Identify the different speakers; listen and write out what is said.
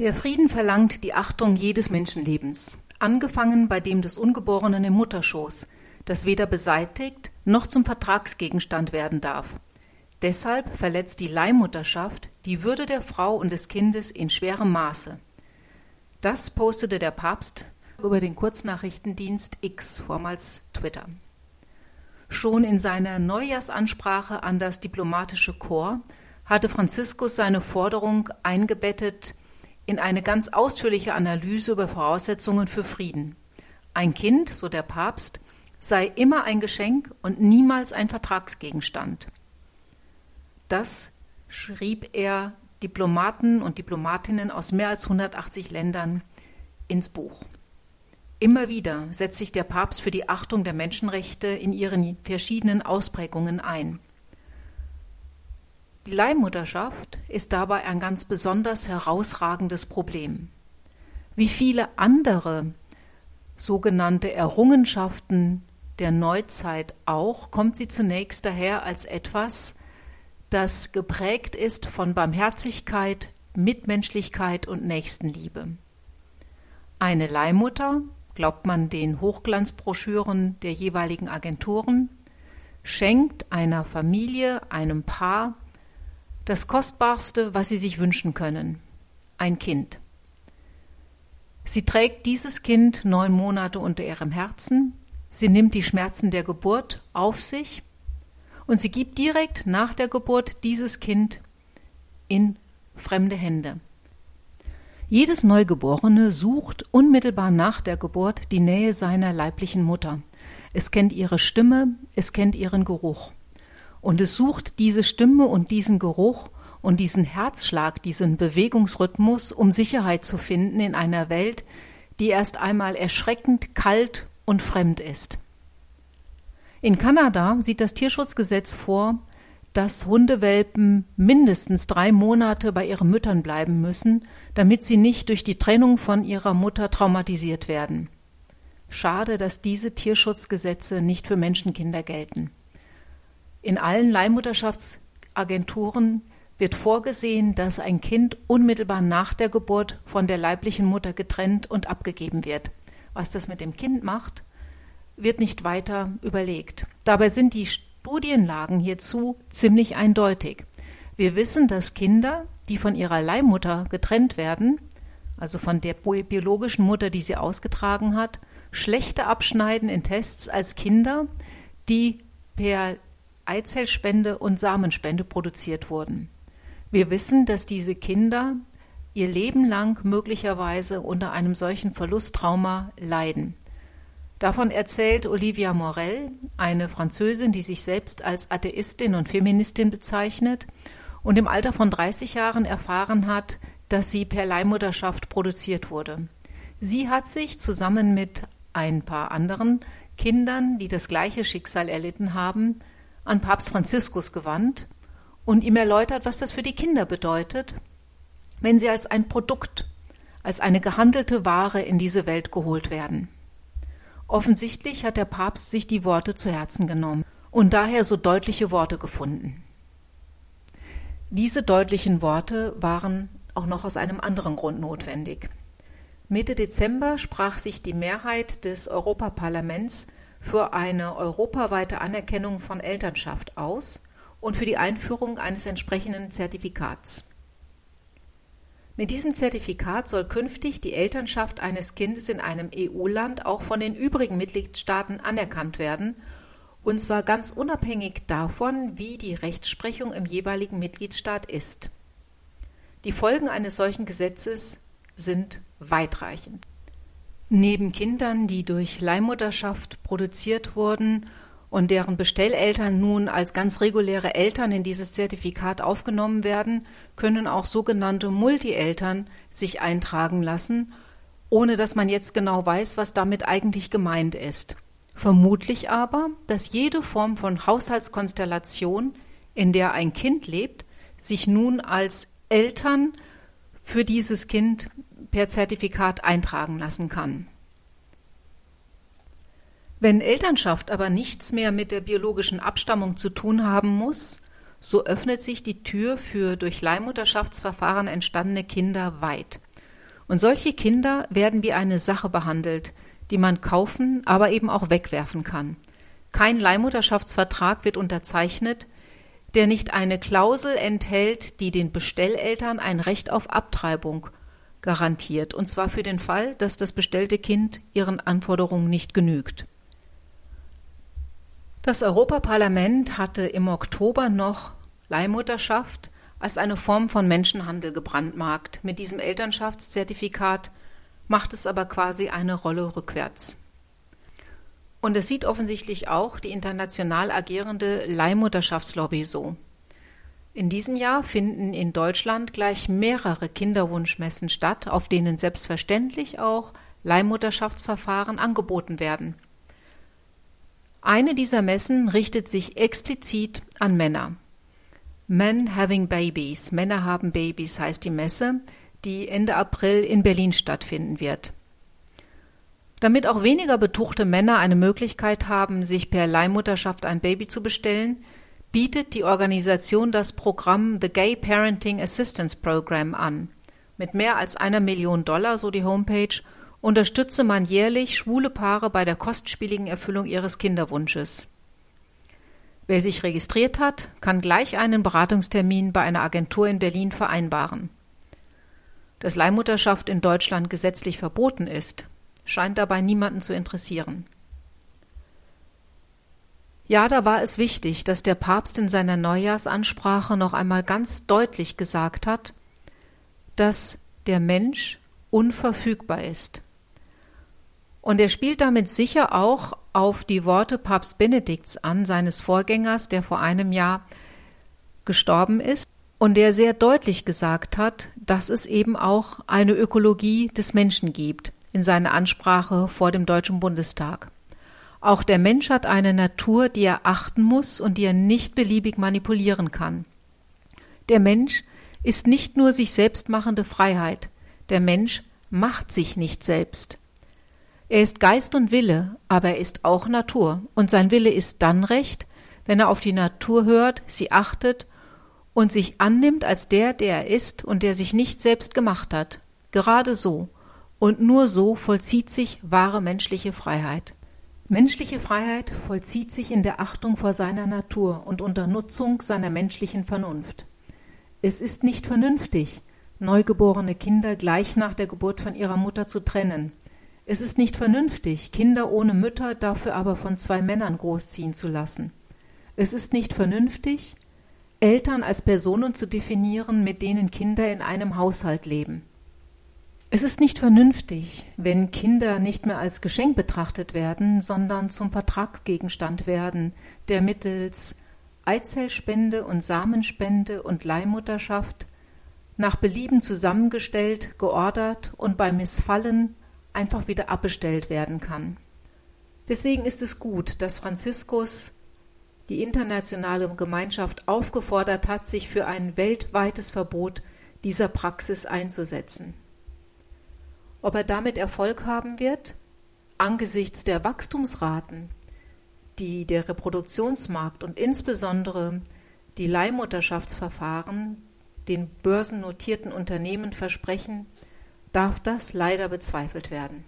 Speaker 1: Der Frieden verlangt die Achtung jedes Menschenlebens, angefangen bei dem des Ungeborenen im Mutterschoß, das weder beseitigt noch zum Vertragsgegenstand werden darf. Deshalb verletzt die Leihmutterschaft die Würde der Frau und des Kindes in schwerem Maße. Das postete der Papst über den Kurznachrichtendienst X, vormals Twitter. Schon in seiner Neujahrsansprache an das diplomatische Korps hatte Franziskus seine Forderung eingebettet in eine ganz ausführliche Analyse über Voraussetzungen für Frieden. Ein Kind, so der Papst, sei immer ein Geschenk und niemals ein Vertragsgegenstand. Das schrieb er Diplomaten und Diplomatinnen aus mehr als 180 Ländern ins Buch. Immer wieder setzt sich der Papst für die Achtung der Menschenrechte in ihren verschiedenen Ausprägungen ein. Die Leihmutterschaft ist dabei ein ganz besonders herausragendes Problem. Wie viele andere sogenannte Errungenschaften der Neuzeit auch, kommt sie zunächst daher als etwas, das geprägt ist von Barmherzigkeit, Mitmenschlichkeit und Nächstenliebe. Eine Leihmutter, glaubt man den Hochglanzbroschüren der jeweiligen Agenturen, schenkt einer Familie, einem Paar das Kostbarste, was sie sich wünschen können, ein Kind. Sie trägt dieses Kind neun Monate unter ihrem Herzen, sie nimmt die Schmerzen der Geburt auf sich und sie gibt direkt nach der Geburt dieses Kind in fremde Hände. Jedes Neugeborene sucht unmittelbar nach der Geburt die Nähe seiner leiblichen Mutter. Es kennt ihre Stimme, es kennt ihren Geruch. Und es sucht diese Stimme und diesen Geruch und diesen Herzschlag, diesen Bewegungsrhythmus, um Sicherheit zu finden in einer Welt, die erst einmal erschreckend kalt und fremd ist. In Kanada sieht das Tierschutzgesetz vor, dass Hundewelpen mindestens drei Monate bei ihren Müttern bleiben müssen, damit sie nicht durch die Trennung von ihrer Mutter traumatisiert werden. Schade, dass diese Tierschutzgesetze nicht für Menschenkinder gelten. In allen Leihmutterschaftsagenturen wird vorgesehen, dass ein Kind unmittelbar nach der Geburt von der leiblichen Mutter getrennt und abgegeben wird. Was das mit dem Kind macht, wird nicht weiter überlegt. Dabei sind die Studienlagen hierzu ziemlich eindeutig. Wir wissen, dass Kinder, die von ihrer Leihmutter getrennt werden, also von der biologischen Mutter, die sie ausgetragen hat, schlechter abschneiden in Tests als Kinder, die per Eizellspende und Samenspende produziert wurden. Wir wissen, dass diese Kinder ihr Leben lang möglicherweise unter einem solchen Verlusttrauma leiden. Davon erzählt Olivia Morel, eine Französin, die sich selbst als Atheistin und Feministin bezeichnet und im Alter von 30 Jahren erfahren hat, dass sie per Leihmutterschaft produziert wurde. Sie hat sich zusammen mit ein paar anderen Kindern, die das gleiche Schicksal erlitten haben, an Papst Franziskus gewandt und ihm erläutert, was das für die Kinder bedeutet, wenn sie als ein Produkt, als eine gehandelte Ware in diese Welt geholt werden. Offensichtlich hat der Papst sich die Worte zu Herzen genommen und daher so deutliche Worte gefunden. Diese deutlichen Worte waren auch noch aus einem anderen Grund notwendig. Mitte Dezember sprach sich die Mehrheit des Europaparlaments für eine europaweite Anerkennung von Elternschaft aus und für die Einführung eines entsprechenden Zertifikats. Mit diesem Zertifikat soll künftig die Elternschaft eines Kindes in einem EU-Land auch von den übrigen Mitgliedstaaten anerkannt werden, und zwar ganz unabhängig davon, wie die Rechtsprechung im jeweiligen Mitgliedstaat ist. Die Folgen eines solchen Gesetzes sind weitreichend. Neben Kindern, die durch Leihmutterschaft produziert wurden und deren Bestelleltern nun als ganz reguläre Eltern in dieses Zertifikat aufgenommen werden, können auch sogenannte Multieltern sich eintragen lassen, ohne dass man jetzt genau weiß, was damit eigentlich gemeint ist. Vermutlich aber, dass jede Form von Haushaltskonstellation, in der ein Kind lebt, sich nun als Eltern für dieses Kind per Zertifikat eintragen lassen kann. Wenn Elternschaft aber nichts mehr mit der biologischen Abstammung zu tun haben muss, so öffnet sich die Tür für durch Leihmutterschaftsverfahren entstandene Kinder weit. Und solche Kinder werden wie eine Sache behandelt, die man kaufen, aber eben auch wegwerfen kann. Kein Leihmutterschaftsvertrag wird unterzeichnet, der nicht eine Klausel enthält, die den Bestelleltern ein Recht auf Abtreibung garantiert, und zwar für den Fall, dass das bestellte Kind ihren Anforderungen nicht genügt. Das Europaparlament hatte im Oktober noch Leihmutterschaft als eine Form von Menschenhandel gebrandmarkt. Mit diesem Elternschaftszertifikat macht es aber quasi eine Rolle rückwärts. Und es sieht offensichtlich auch die international agierende Leihmutterschaftslobby so. In diesem Jahr finden in Deutschland gleich mehrere Kinderwunschmessen statt, auf denen selbstverständlich auch Leihmutterschaftsverfahren angeboten werden. Eine dieser Messen richtet sich explizit an Männer. Men Having Babies, Männer haben Babys heißt die Messe, die Ende April in Berlin stattfinden wird. Damit auch weniger betuchte Männer eine Möglichkeit haben, sich per Leihmutterschaft ein Baby zu bestellen, bietet die Organisation das Programm The Gay Parenting Assistance Program an. Mit mehr als einer Million Dollar, so die Homepage, unterstütze man jährlich schwule Paare bei der kostspieligen Erfüllung ihres Kinderwunsches. Wer sich registriert hat, kann gleich einen Beratungstermin bei einer Agentur in Berlin vereinbaren. Dass Leihmutterschaft in Deutschland gesetzlich verboten ist, scheint dabei niemanden zu interessieren. Ja, da war es wichtig, dass der Papst in seiner Neujahrsansprache noch einmal ganz deutlich gesagt hat, dass der Mensch unverfügbar ist. Und er spielt damit sicher auch auf die Worte Papst Benedikts an, seines Vorgängers, der vor einem Jahr gestorben ist und der sehr deutlich gesagt hat, dass es eben auch eine Ökologie des Menschen gibt in seiner Ansprache vor dem Deutschen Bundestag. Auch der Mensch hat eine Natur, die er achten muss und die er nicht beliebig manipulieren kann. Der Mensch ist nicht nur sich selbst machende Freiheit, der Mensch macht sich nicht selbst. Er ist Geist und Wille, aber er ist auch Natur, und sein Wille ist dann recht, wenn er auf die Natur hört, sie achtet und sich annimmt als der, der er ist und der sich nicht selbst gemacht hat. Gerade so, und nur so vollzieht sich wahre menschliche Freiheit. Menschliche Freiheit vollzieht sich in der Achtung vor seiner Natur und unter Nutzung seiner menschlichen Vernunft. Es ist nicht vernünftig, neugeborene Kinder gleich nach der Geburt von ihrer Mutter zu trennen. Es ist nicht vernünftig, Kinder ohne Mütter dafür aber von zwei Männern großziehen zu lassen. Es ist nicht vernünftig, Eltern als Personen zu definieren, mit denen Kinder in einem Haushalt leben. Es ist nicht vernünftig, wenn Kinder nicht mehr als Geschenk betrachtet werden, sondern zum Vertragsgegenstand werden, der mittels Eizellspende und Samenspende und Leihmutterschaft nach Belieben zusammengestellt, geordert und beim Missfallen einfach wieder abbestellt werden kann. Deswegen ist es gut, dass Franziskus die internationale Gemeinschaft aufgefordert hat, sich für ein weltweites Verbot dieser Praxis einzusetzen. Ob er damit Erfolg haben wird? Angesichts der Wachstumsraten, die der Reproduktionsmarkt und insbesondere die Leihmutterschaftsverfahren den börsennotierten Unternehmen versprechen, darf das leider bezweifelt werden.